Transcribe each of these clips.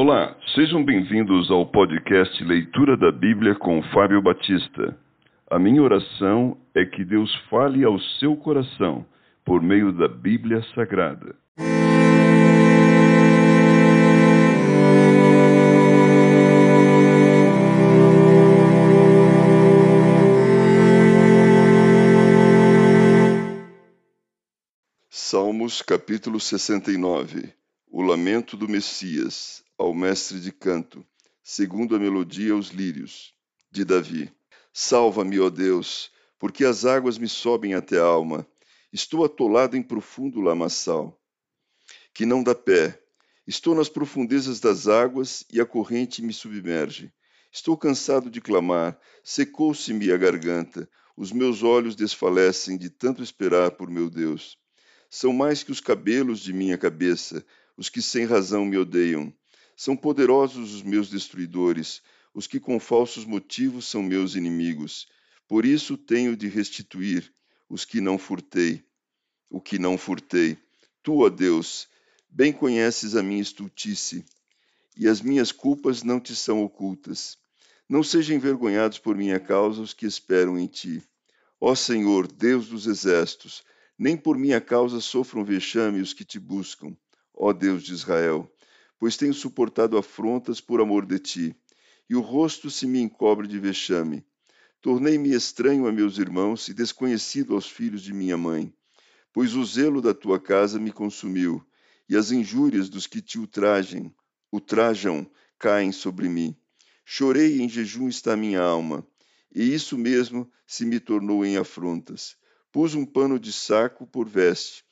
Olá, sejam bem-vindos ao podcast Leitura da Bíblia com Fábio Batista. A minha oração é que Deus fale ao seu coração por meio da Bíblia Sagrada. Salmos capítulo 69 O lamento do Messias ao mestre de canto, segundo a melodia aos lírios, de Davi. Salva-me, ó Deus, porque as águas me sobem até a alma. Estou atolado em profundo lamaçal, que não dá pé. Estou nas profundezas das águas e a corrente me submerge. Estou cansado de clamar, secou-se-me a garganta, os meus olhos desfalecem de tanto esperar por meu Deus. São mais que os cabelos de minha cabeça, os que sem razão me odeiam. São poderosos os meus destruidores, os que com falsos motivos são meus inimigos. Por isso tenho de restituir os que não furtei, o que não furtei. Tu, ó Deus, bem conheces a minha estultice, e as minhas culpas não te são ocultas. Não sejam envergonhados por minha causa os que esperam em ti. Ó Senhor, Deus dos exércitos, nem por minha causa sofram vexame os que te buscam. Ó Deus de Israel, pois tenho suportado afrontas por amor de ti, e o rosto se me encobre de vexame. Tornei-me estranho a meus irmãos e desconhecido aos filhos de minha mãe, pois o zelo da tua casa me consumiu, e as injúrias dos que te ultrajem, ultrajam, caem sobre mim. Chorei e em jejum está minha alma, e isso mesmo se me tornou em afrontas. Pus um pano de saco por veste,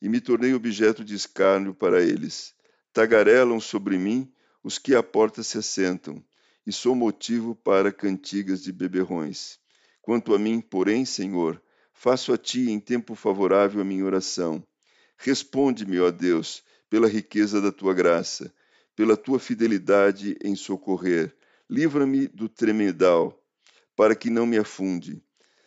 e me tornei objeto de escárnio para eles. Tagarelam sobre mim os que à porta se assentam, e sou motivo para cantigas de beberrões. Quanto a mim, porém, Senhor, faço a ti em tempo favorável a minha oração. Responde-me, ó Deus, pela riqueza da tua graça, pela tua fidelidade em socorrer. Livra-me do tremedal, para que não me afunde.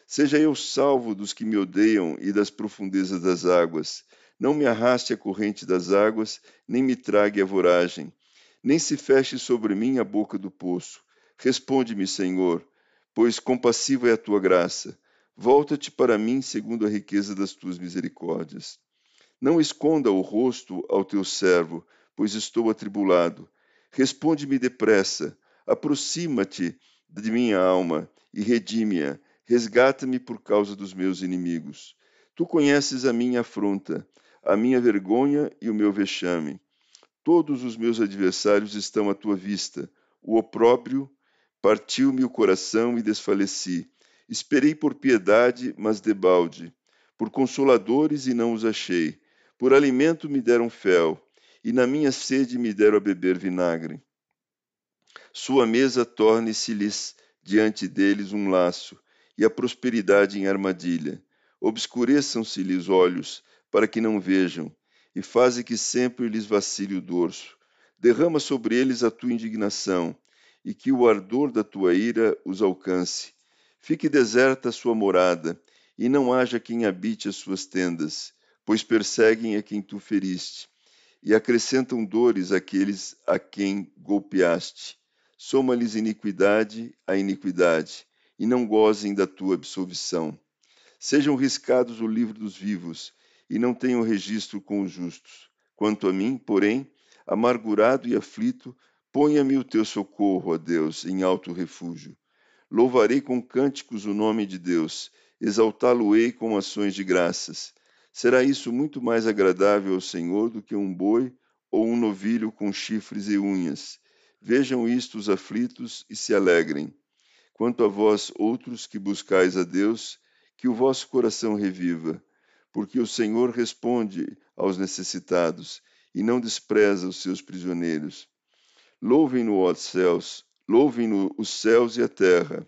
Seja eu salvo dos que me odeiam e das profundezas das águas. Não me arraste a corrente das águas, nem me trague a voragem, nem se feche sobre mim a boca do poço. Responde-me, Senhor, pois compassiva é a tua graça. Volta-te para mim segundo a riqueza das tuas misericórdias. Não esconda o rosto ao teu servo, pois estou atribulado. Responde-me depressa, aproxima-te de minha alma e redime-a. Resgata-me por causa dos meus inimigos. Tu conheces a minha afronta, a minha vergonha e o meu vexame. Todos os meus adversários estão à tua vista. O opróbrio partiu-me o coração e desfaleci. Esperei por piedade, mas debalde. Por consoladores e não os achei. Por alimento me deram fel, e na minha sede me deram a beber vinagre. Sua mesa torne-se-lhes diante deles um laço, e a prosperidade em armadilha. Obscureçam-se-lhes os olhos, para que não vejam, e faze que sempre lhes vacile o dorso. Derrama sobre eles a tua indignação, e que o ardor da tua ira os alcance. Fique deserta a sua morada, e não haja quem habite as suas tendas, pois perseguem a quem tu feriste, e acrescentam dores àqueles a quem golpeaste. Soma-lhes iniquidade a iniquidade, e não gozem da tua absolvição. Sejam riscados o livro dos vivos, e não tenho registro com os justos. Quanto a mim, porém, amargurado e aflito, ponha-me o teu socorro, ó Deus, em alto refúgio. Louvarei com cânticos o nome de Deus, exaltá-lo-ei com ações de graças. Será isso muito mais agradável ao Senhor do que um boi ou um novilho com chifres e unhas. Vejam isto os aflitos e se alegrem. Quanto a vós, outros que buscais a Deus, que o vosso coração reviva porque o Senhor responde aos necessitados e não despreza os seus prisioneiros. Louvem-no, ó céus, louvem-no os céus e a terra,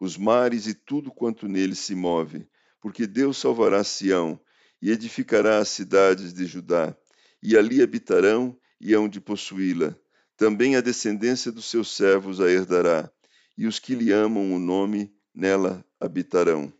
os mares e tudo quanto neles se move, porque Deus salvará Sião e edificará as cidades de Judá, e ali habitarão e hão de possuí-la. Também a descendência dos seus servos a herdará, e os que lhe amam o nome nela habitarão.